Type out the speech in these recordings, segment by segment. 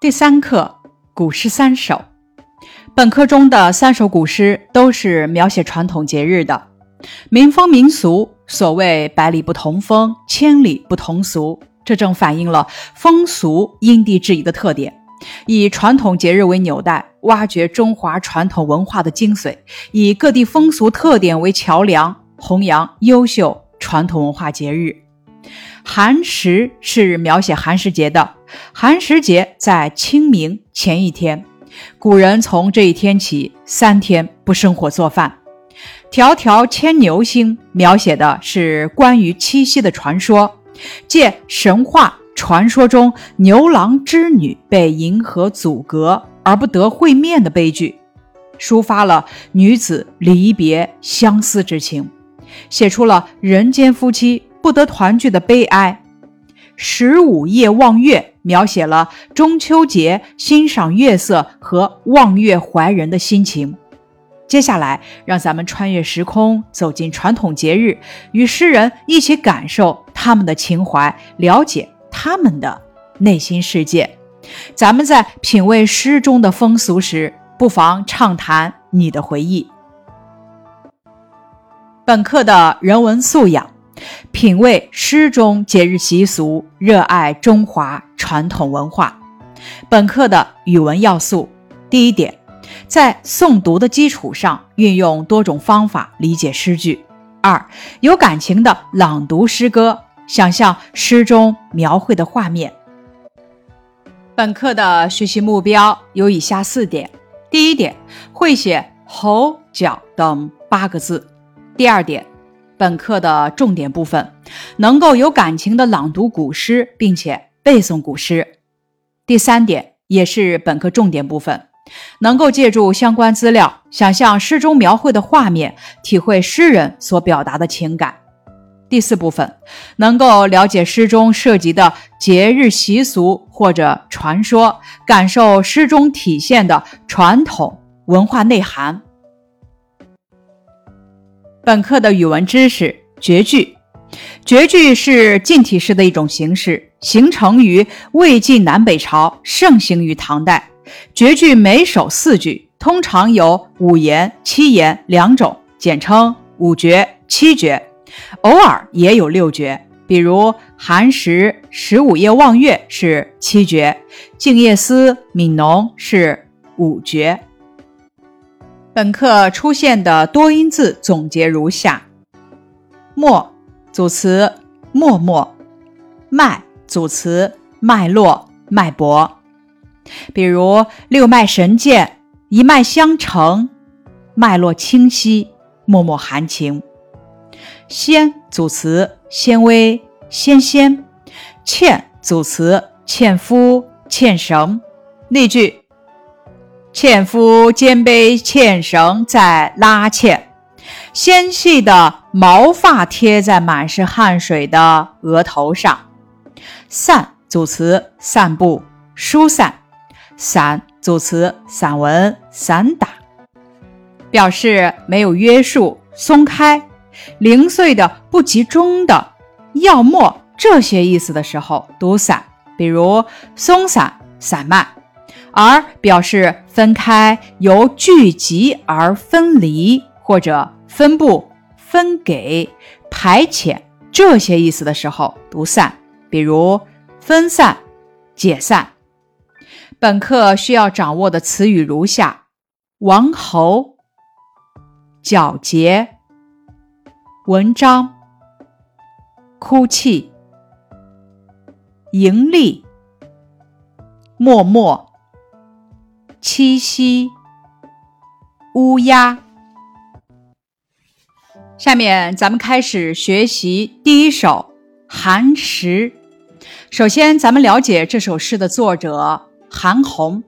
第三课古诗三首。本课中的三首古诗都是描写传统节日的，民风民俗。所谓“百里不同风，千里不同俗”，这正反映了风俗因地制宜的特点。以传统节日为纽带，挖掘中华传统文化的精髓；以各地风俗特点为桥梁，弘扬优秀传统文化节日。寒食是描写寒食节的，寒食节在清明前一天，古人从这一天起三天不生火做饭。迢迢牵牛星描写的是关于七夕的传说，借神话传说中牛郎织女被银河阻隔而不得会面的悲剧，抒发了女子离别相思之情，写出了人间夫妻。不得团聚的悲哀，十五夜望月描写了中秋节欣赏月色和望月怀人的心情。接下来，让咱们穿越时空，走进传统节日，与诗人一起感受他们的情怀，了解他们的内心世界。咱们在品味诗中的风俗时，不妨畅谈你的回忆。本课的人文素养。品味诗中节日习俗，热爱中华传统文化。本课的语文要素：第一点，在诵读的基础上，运用多种方法理解诗句；二，有感情的朗读诗歌，想象诗中描绘的画面。本课的学习目标有以下四点：第一点，会写“吼”“角”等八个字；第二点。本课的重点部分，能够有感情的朗读古诗，并且背诵古诗。第三点，也是本课重点部分，能够借助相关资料，想象诗中描绘的画面，体会诗人所表达的情感。第四部分，能够了解诗中涉及的节日习俗或者传说，感受诗中体现的传统文化内涵。本课的语文知识：绝句。绝句是近体诗的一种形式，形成于魏晋南北朝，盛行于唐代。绝句每首四句，通常有五言、七言两种，简称五绝、七绝。偶尔也有六绝，比如“寒食”“十五夜望月”是七绝，“静夜思”“悯农”是五绝。本课出现的多音字总结如下：默组词默默，脉组词脉络脉搏。比如六脉神剑，一脉相承，脉络清晰，脉脉含情。纤组词纤维纤纤，纤组词纤夫纤绳。例句。纤夫肩背纤绳在拉纤，纤细的毛发贴在满是汗水的额头上。散组词散步、疏散。散组词散文、散打，表示没有约束、松开、零碎的、不集中的、要么这些意思的时候读散，比如松散、散漫。而表示分开、由聚集而分离，或者分布、分给、排遣这些意思的时候读散，比如分散、解散。本课需要掌握的词语如下：王侯、皎洁、文章、哭泣、盈利、默默。七夕，乌鸦。下面咱们开始学习第一首《寒食》。首先，咱们了解这首诗的作者韩翃。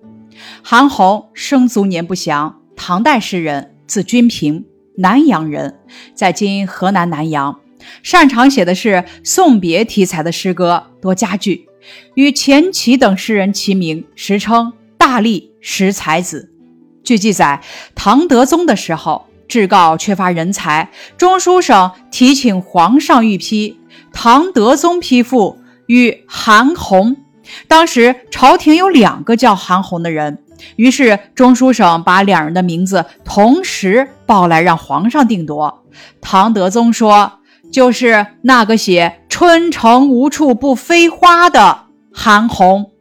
韩翃生卒年不详，唐代诗人，字君平，南阳人，在今河南南阳。擅长写的是送别题材的诗歌，多佳句，与钱琦等诗人齐名，时称大力。识才子，据记载，唐德宗的时候，至告缺乏人才，中书省提请皇上御批，唐德宗批复，与韩翃当时朝廷有两个叫韩红的人，于是中书省把两人的名字同时报来，让皇上定夺。唐德宗说：“就是那个写‘春城无处不飞花’的韩红。”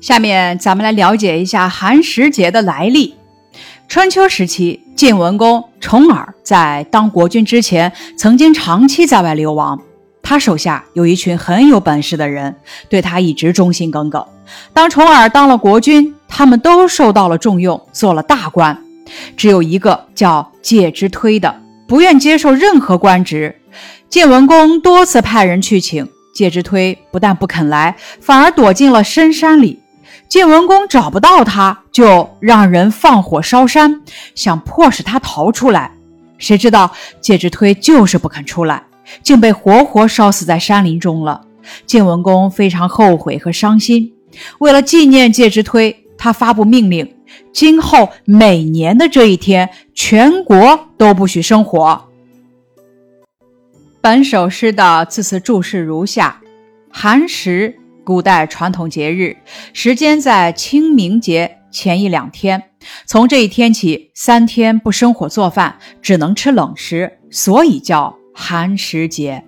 下面咱们来了解一下寒食节的来历。春秋时期，晋文公重耳在当国君之前，曾经长期在外流亡。他手下有一群很有本事的人，对他一直忠心耿耿。当重耳当了国君，他们都受到了重用，做了大官。只有一个叫介之推的，不愿接受任何官职。晋文公多次派人去请介之推，不但不肯来，反而躲进了深山里。晋文公找不到他，就让人放火烧山，想迫使他逃出来。谁知道介之推就是不肯出来。竟被活活烧死在山林中了。晋文公非常后悔和伤心。为了纪念介之推，他发布命令：今后每年的这一天，全国都不许生火。本首诗的字词注释如下：寒食，古代传统节日，时间在清明节前一两天。从这一天起，三天不生火做饭，只能吃冷食，所以叫。寒食节，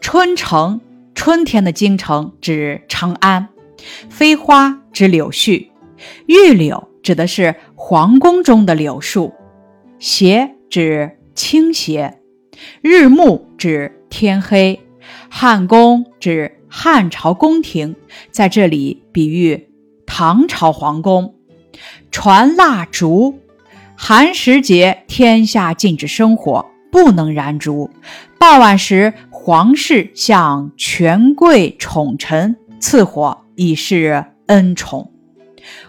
春城，春天的京城指长安。飞花指柳絮，玉柳指的是皇宫中的柳树。斜指倾斜，日暮指天黑。汉宫指汉朝宫廷，在这里比喻唐朝皇宫。传蜡烛，寒食节天下禁止生火。不能燃烛。傍晚时，皇室向权贵宠臣赐火，以示恩宠。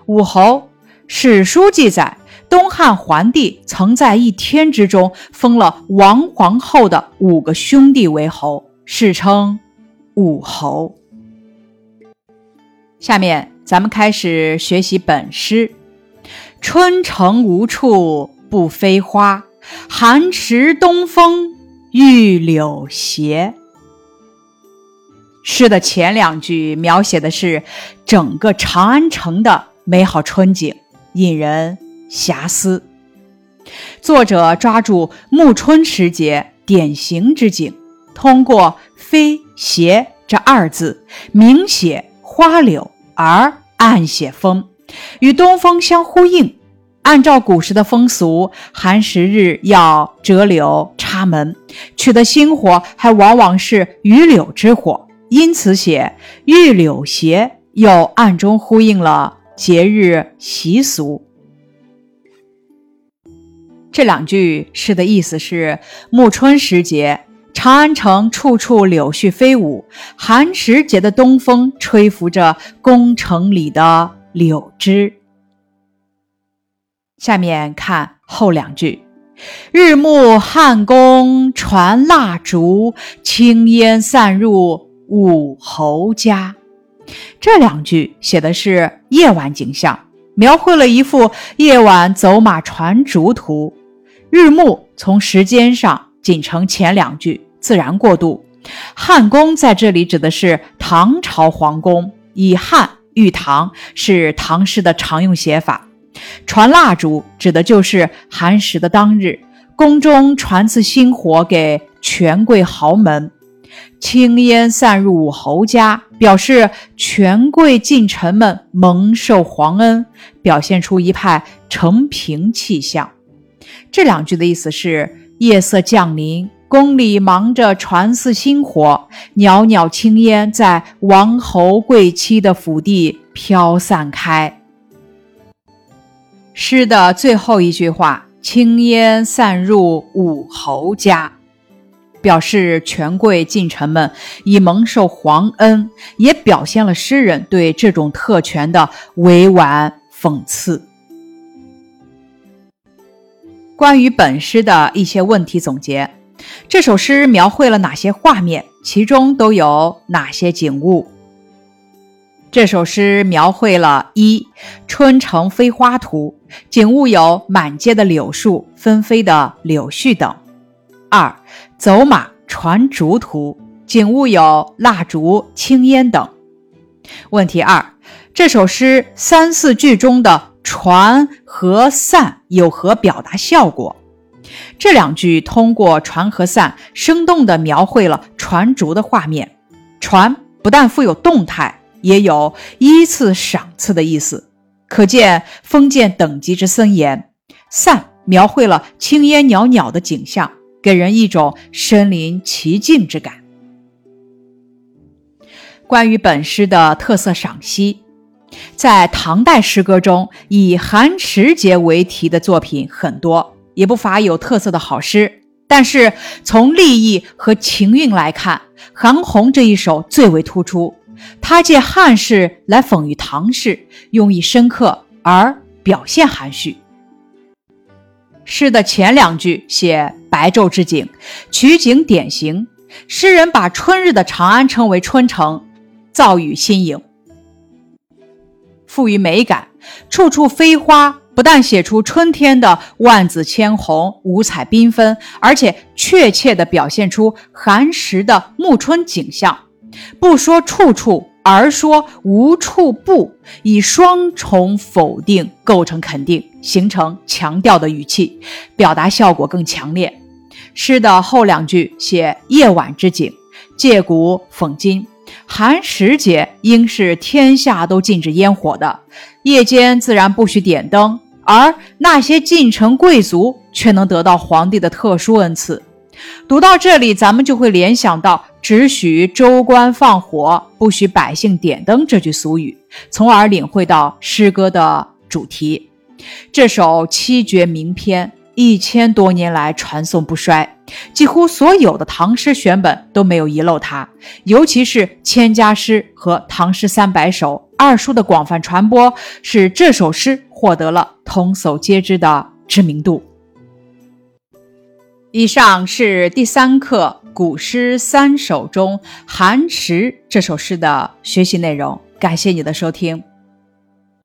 武侯，史书记载，东汉桓帝曾在一天之中封了王皇后的五个兄弟为侯，世称武侯。下面咱们开始学习本诗：春城无处不飞花。寒食东风御柳斜。诗的前两句描写的是整个长安城的美好春景，引人遐思。作者抓住暮春时节典型之景，通过“飞斜”这二字，明写花柳，而暗写风，与东风相呼应。按照古时的风俗，寒食日要折柳插门，取得新火还往往是榆柳之火，因此写“玉柳斜”又暗中呼应了节日习俗。这两句诗的意思是：暮春时节，长安城处处柳絮飞舞；寒食节的东风吹拂着宫城里的柳枝。下面看后两句：“日暮汉宫传蜡烛，青烟散入武侯家。”这两句写的是夜晚景象，描绘了一幅夜晚走马传烛图。日暮从时间上仅承前两句，自然过渡。汉宫在这里指的是唐朝皇宫，以汉喻唐是唐诗的常用写法。传蜡烛指的就是寒食的当日，宫中传赐新火给权贵豪门，青烟散入武侯家，表示权贵近臣们蒙受皇恩，表现出一派承平气象。这两句的意思是：夜色降临，宫里忙着传赐新火，袅袅青烟在王侯贵戚的府邸飘散开。诗的最后一句话“青烟散入武侯家”，表示权贵近臣们已蒙受皇恩，也表现了诗人对这种特权的委婉讽刺。关于本诗的一些问题总结：这首诗描绘了哪些画面？其中都有哪些景物？这首诗描绘了一春城飞花图，景物有满街的柳树、纷飞的柳絮等；二走马传烛图，景物有蜡烛、青烟等。问题二：这首诗三四句中的“船”和“散”有何表达效果？这两句通过“船”和“散”，生动地描绘了船竹的画面。船不但富有动态，也有依次赏赐的意思，可见封建等级之森严。散描绘了青烟袅袅的景象，给人一种身临其境之感。关于本诗的特色赏析，在唐代诗歌中，以寒食节为题的作品很多，也不乏有特色的好诗。但是从立意和情韵来看，韩红这一首最为突出。他借汉事来讽喻唐事，用意深刻而表现含蓄。诗的前两句写白昼之景，取景典型。诗人把春日的长安称为春城。造语新颖，赋予美感，处处飞花，不但写出春天的万紫千红、五彩缤纷，而且确切地表现出寒食的暮春景象。不说处处，而说无处不，以双重否定构成肯定，形成强调的语气，表达效果更强烈。诗的后两句写夜晚之景，借古讽今。寒食节应是天下都禁止烟火的，夜间自然不许点灯，而那些进城贵族却能得到皇帝的特殊恩赐。读到这里，咱们就会联想到“只许州官放火，不许百姓点灯”这句俗语，从而领会到诗歌的主题。这首七绝名篇。一千多年来传颂不衰，几乎所有的唐诗选本都没有遗漏它。尤其是《千家诗》和《唐诗三百首》二书的广泛传播，使这首诗获得了童叟皆知的知名度。以上是第三课《古诗三首》中《寒食》这首诗的学习内容。感谢你的收听。